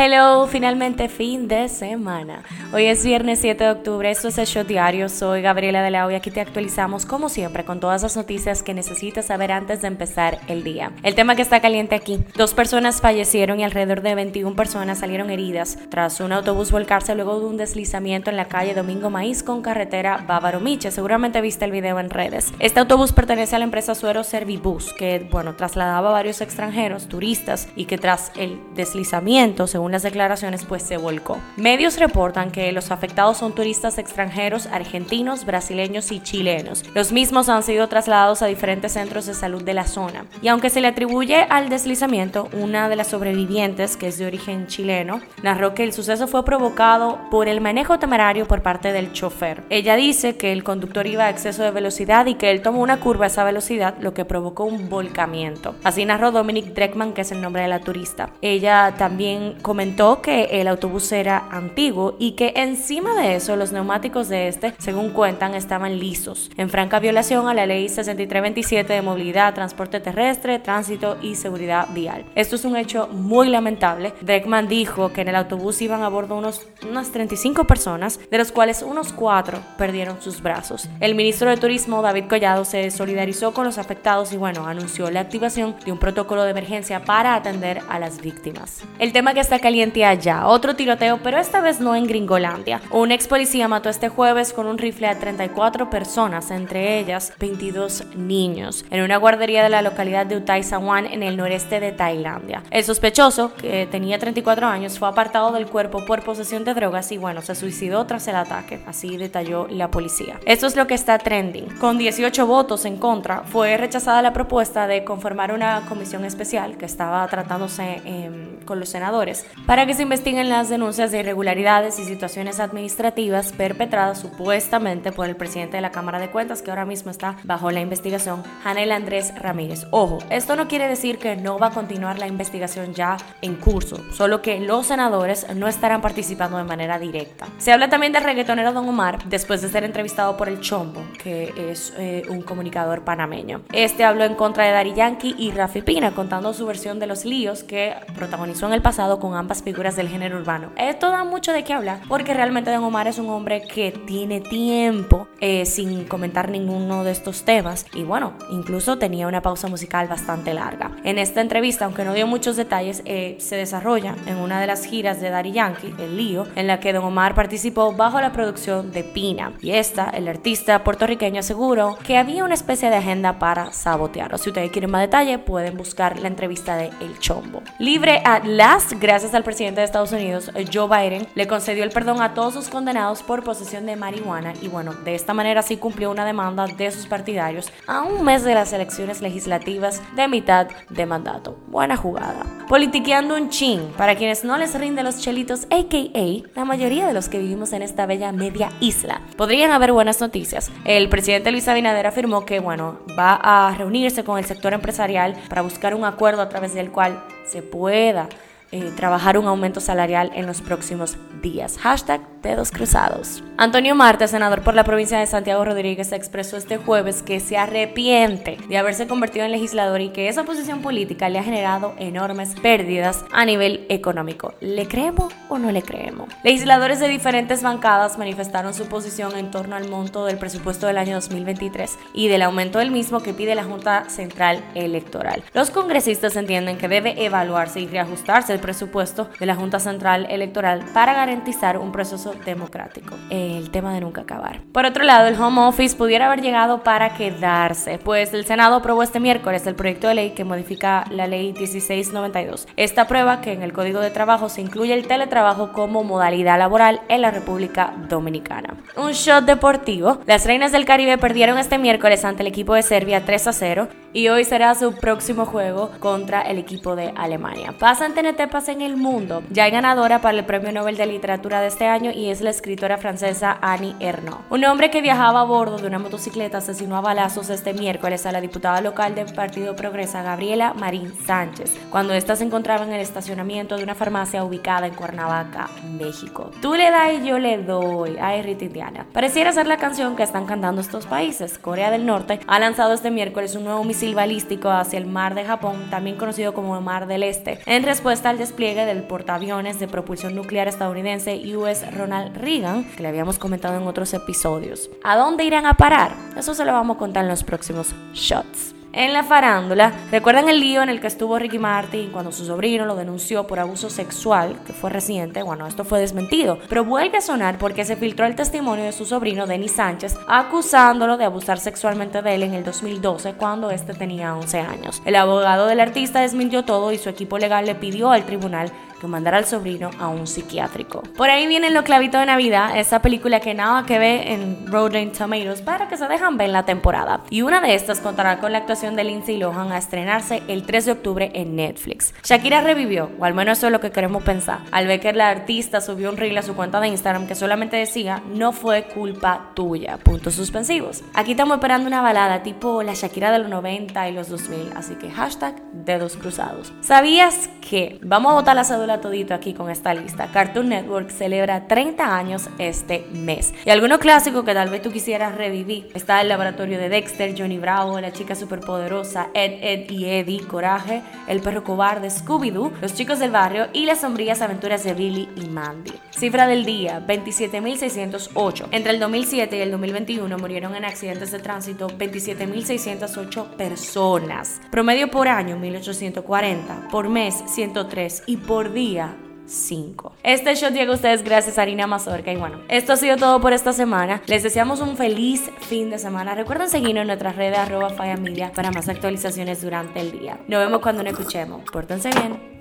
Hello, finalmente fin de semana. Hoy es viernes 7 de octubre, esto es el Diario, soy Gabriela de la y aquí te actualizamos como siempre con todas las noticias que necesitas saber antes de empezar el día. El tema que está caliente aquí, dos personas fallecieron y alrededor de 21 personas salieron heridas tras un autobús volcarse luego de un deslizamiento en la calle Domingo Maíz con carretera Bávaro Miche. Seguramente viste el video en redes. Este autobús pertenece a la empresa Suero Servibus, que bueno, trasladaba a varios extranjeros, turistas y que tras el deslizamiento, según las declaraciones, pues se volcó. Medios reportan que los afectados son turistas extranjeros, argentinos, brasileños y chilenos. Los mismos han sido trasladados a diferentes centros de salud de la zona. Y aunque se le atribuye al deslizamiento, una de las sobrevivientes, que es de origen chileno, narró que el suceso fue provocado por el manejo temerario por parte del chofer. Ella dice que el conductor iba a exceso de velocidad y que él tomó una curva a esa velocidad, lo que provocó un volcamiento. Así narró Dominic Dreckman, que es el nombre de la turista. Ella también comentó que el autobús era antiguo y que encima de eso los neumáticos de este, según cuentan, estaban lisos, en franca violación a la ley 6327 de movilidad, transporte terrestre, tránsito y seguridad vial. Esto es un hecho muy lamentable. Dreckman dijo que en el autobús iban a bordo unos, unas 35 personas, de los cuales unos 4 perdieron sus brazos. El ministro de Turismo, David Collado, se solidarizó con los afectados y bueno, anunció la activación de un protocolo de emergencia para atender a las víctimas. El tema que está caliente allá. Otro tiroteo, pero esta vez no en Gringolandia. Un ex policía mató este jueves con un rifle a 34 personas, entre ellas 22 niños, en una guardería de la localidad de Utai Sawan en el noreste de Tailandia. El sospechoso, que tenía 34 años, fue apartado del cuerpo por posesión de drogas y bueno, se suicidó tras el ataque, así detalló la policía. Esto es lo que está trending. Con 18 votos en contra, fue rechazada la propuesta de conformar una comisión especial que estaba tratándose eh, con los senadores para que se investiguen las denuncias de irregularidades y situaciones administrativas perpetradas supuestamente por el presidente de la Cámara de Cuentas, que ahora mismo está bajo la investigación, Janel Andrés Ramírez. Ojo, esto no quiere decir que no va a continuar la investigación ya en curso, solo que los senadores no estarán participando de manera directa. Se habla también del reggaetonero Don Omar después de ser entrevistado por el Chombo, que es eh, un comunicador panameño. Este habló en contra de Dari Yankee y Rafi Pina, contando su versión de los líos que protagonizó en el pasado con ambas figuras del género urbano. Esto da mucho de qué hablar porque realmente Don Omar es un hombre que tiene tiempo eh, sin comentar ninguno de estos temas y bueno, incluso tenía una pausa musical bastante larga. En esta entrevista, aunque no dio muchos detalles, eh, se desarrolla en una de las giras de Daddy Yankee, El Lío, en la que Don Omar participó bajo la producción de Pina. Y esta, el artista puertorriqueño aseguró que había una especie de agenda para sabotearlo. Si ustedes quieren más detalle, pueden buscar la entrevista de El Chombo. Libre at last, gracias al presidente de Estados Unidos, Joe Biden, le concedió el perdón a todos sus condenados por posesión de marihuana y bueno, de esta manera sí cumplió una demanda de sus partidarios a un mes de las elecciones legislativas de mitad de mandato. Buena jugada. Politiqueando un chin, para quienes no les rinde los chelitos, aka la mayoría de los que vivimos en esta bella media isla, podrían haber buenas noticias. El presidente Luis Abinader afirmó que, bueno, va a reunirse con el sector empresarial para buscar un acuerdo a través del cual se pueda eh, trabajar un aumento salarial en los próximos días. Hashtag dedos cruzados. Antonio Marte, senador por la provincia de Santiago Rodríguez, expresó este jueves que se arrepiente de haberse convertido en legislador y que esa posición política le ha generado enormes pérdidas a nivel económico. ¿Le creemos o no le creemos? Legisladores de diferentes bancadas manifestaron su posición en torno al monto del presupuesto del año 2023 y del aumento del mismo que pide la Junta Central Electoral. Los congresistas entienden que debe evaluarse y reajustarse el presupuesto de la Junta Central Electoral para garantizar un proceso democrático. El tema de nunca acabar. Por otro lado, el Home Office pudiera haber llegado para quedarse, pues el Senado aprobó este miércoles el proyecto de ley que modifica la ley 1692. Esta prueba que en el Código de Trabajo se incluye el teletrabajo como modalidad laboral en la República Dominicana. Un shot deportivo. Las Reinas del Caribe perdieron este miércoles ante el equipo de Serbia 3 a 0 y hoy será su próximo juego contra el equipo de Alemania. Pasan TNT Pasa en el mundo. Ya hay ganadora para el Premio Nobel de Literatura de este año y es la escritora francesa Annie Ernaux. Un hombre que viajaba a bordo de una motocicleta asesinó a balazos este miércoles a la diputada local del Partido Progresa, Gabriela Marín Sánchez, cuando ésta se encontraba en el estacionamiento de una farmacia ubicada en Cuernavaca, México. Tú le das y yo le doy. Ay, Rita Indiana. Pareciera ser la canción que están cantando estos países. Corea del Norte ha lanzado este miércoles un nuevo misil balístico hacia el mar de Japón, también conocido como Mar del Este, en respuesta al despliegue del portaaviones de propulsión nuclear estadounidense US Ronald Reagan, que le habíamos comentado en otros episodios. ¿A dónde irán a parar? Eso se lo vamos a contar en los próximos shots. En la farándula, ¿recuerdan el lío en el que estuvo Ricky Martin cuando su sobrino lo denunció por abuso sexual, que fue reciente? Bueno, esto fue desmentido, pero vuelve a sonar porque se filtró el testimonio de su sobrino Denis Sánchez acusándolo de abusar sexualmente de él en el 2012 cuando este tenía 11 años. El abogado del artista desmintió todo y su equipo legal le pidió al tribunal que mandara al sobrino a un psiquiátrico. Por ahí vienen los clavitos de Navidad, esa película que nada que ve en Rotten Tomatoes para que se dejan ver en la temporada. Y una de estas contará con la actuación de Lindsay Lohan a estrenarse el 3 de octubre en Netflix. Shakira revivió, o al menos eso es lo que queremos pensar, al ver que la artista subió un reel a su cuenta de Instagram que solamente decía no fue culpa tuya, puntos suspensivos. Aquí estamos esperando una balada tipo la Shakira de los 90 y los 2000, así que hashtag dedos cruzados. ¿Sabías que vamos a botar la cédula todito aquí con esta lista. Cartoon Network celebra 30 años este mes. Y algunos clásicos que tal vez tú quisieras revivir. Está el laboratorio de Dexter, Johnny Bravo, la chica superpoderosa, Ed, Ed y Eddie, Coraje, el perro cobarde, Scooby-Doo, los chicos del barrio y las sombrías aventuras de Billy y Mandy. Cifra del día, 27.608. Entre el 2007 y el 2021 murieron en accidentes de tránsito 27.608 personas. Promedio por año, 1.840. Por mes, 103. Y por día, día 5. Este show llega a ustedes gracias a Harina Mazorca. Y bueno, esto ha sido todo por esta semana. Les deseamos un feliz fin de semana. Recuerden seguirnos en nuestras redes arroba para más actualizaciones durante el día. Nos vemos cuando nos escuchemos. Pórtense bien.